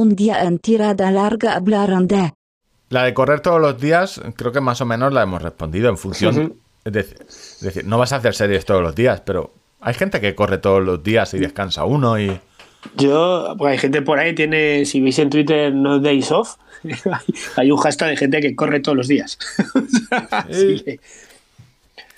un día en tirada larga hablaron de... La de correr todos los días, creo que más o menos la hemos respondido en función. es, decir, no vas a hacer series todos los días, pero hay gente que corre todos los días y descansa uno y. Yo, pues hay gente por ahí, tiene, si veis en Twitter No Days Off, hay un hashtag de gente que corre todos los días.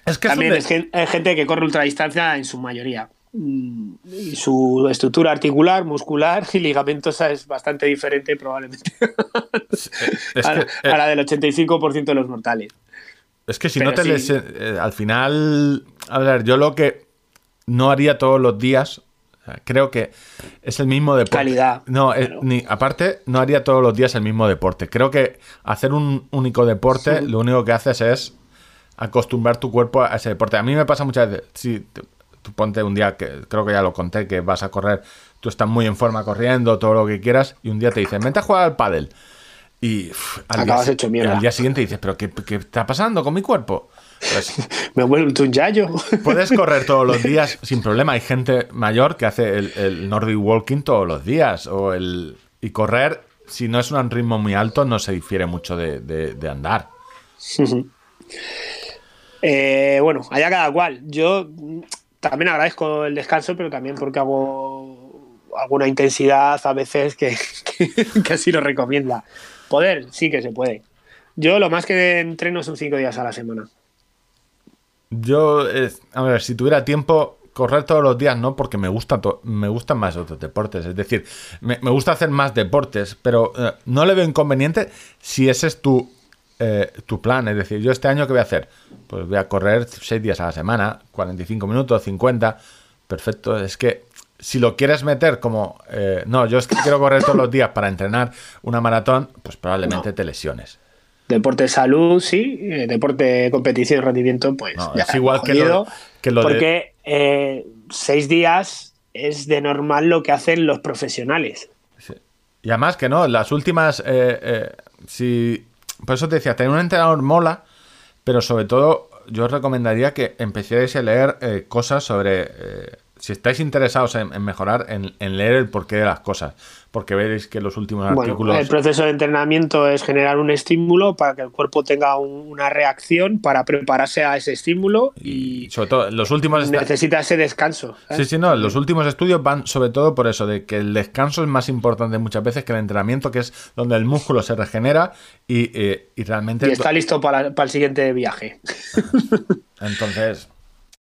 Es que También es gente que corre ultradistancia en su mayoría. Y su estructura articular, muscular y ligamentosa es bastante diferente probablemente a, la, del 85% de los mortales. Es que si no te eh, al final, a ver, yo lo que no haría todos los días, creo que es el mismo deporte. Calidad. No, eh, ni, aparte, no haría todos los días el mismo deporte. Creo que hacer un único deporte, lo único que haces es acostumbrar tu cuerpo a ese deporte. A mí me pasa muchas veces, si tú ponte un día que creo que ya lo conté, que vas a correr, tú estás muy en forma corriendo, todo lo que quieras, y un día te dicen, vente a jugar al pádel. Y al, día, hecho al día siguiente dices, pero qué, está pasando con mi cuerpo? Pues, me vuelvo un yayo. Puedes correr todos los días sin problema. Hay gente mayor que hace el, Nordic Walking todos los días. O el, y correr, si no es un ritmo muy alto, no se difiere mucho de, de andar. Eh, bueno, allá cada cual. Yo también agradezco el descanso, pero también porque hago alguna intensidad a veces que, así lo recomienda. Poder, sí que se puede. Yo lo más que entreno son cinco días a la semana. Yo, a ver, si tuviera tiempo, correr todos los días no, porque me, gusta me gustan más otros deportes. Es decir, me, gusta hacer más deportes, pero eh, no le veo inconveniente si ese es tu eh, tu plan. Es decir, yo este año, ¿qué voy a hacer? Pues voy a correr 6 días a la semana, 45 minutos, 50. Perfecto. Es que si lo quieres meter como, eh, no, yo es que quiero correr todos los días para entrenar una maratón, pues probablemente te lesiones. Deporte de salud, sí. Eh, deporte competición y rendimiento, pues. es igual que lo, que lo Porque seis días es de normal lo que hacen los profesionales. Y además que no, las últimas. si por eso te decía, tener un entrenador mola, pero sobre todo yo os recomendaría que empecéis a leer eh, cosas sobre eh, si estáis interesados en, mejorar, en, leer el porqué de las cosas, porque veréis que los últimos artículos... El proceso de entrenamiento es generar un estímulo para que el cuerpo tenga una reacción para prepararse a ese estímulo y, sobre todo los últimos... Necesita ese descanso. Sí, sí, no, los últimos estudios van sobre todo por eso, de que el descanso es más importante muchas veces que el entrenamiento, que es donde el músculo se regenera y, eh, realmente... Y está listo para, para el siguiente viaje. Entonces...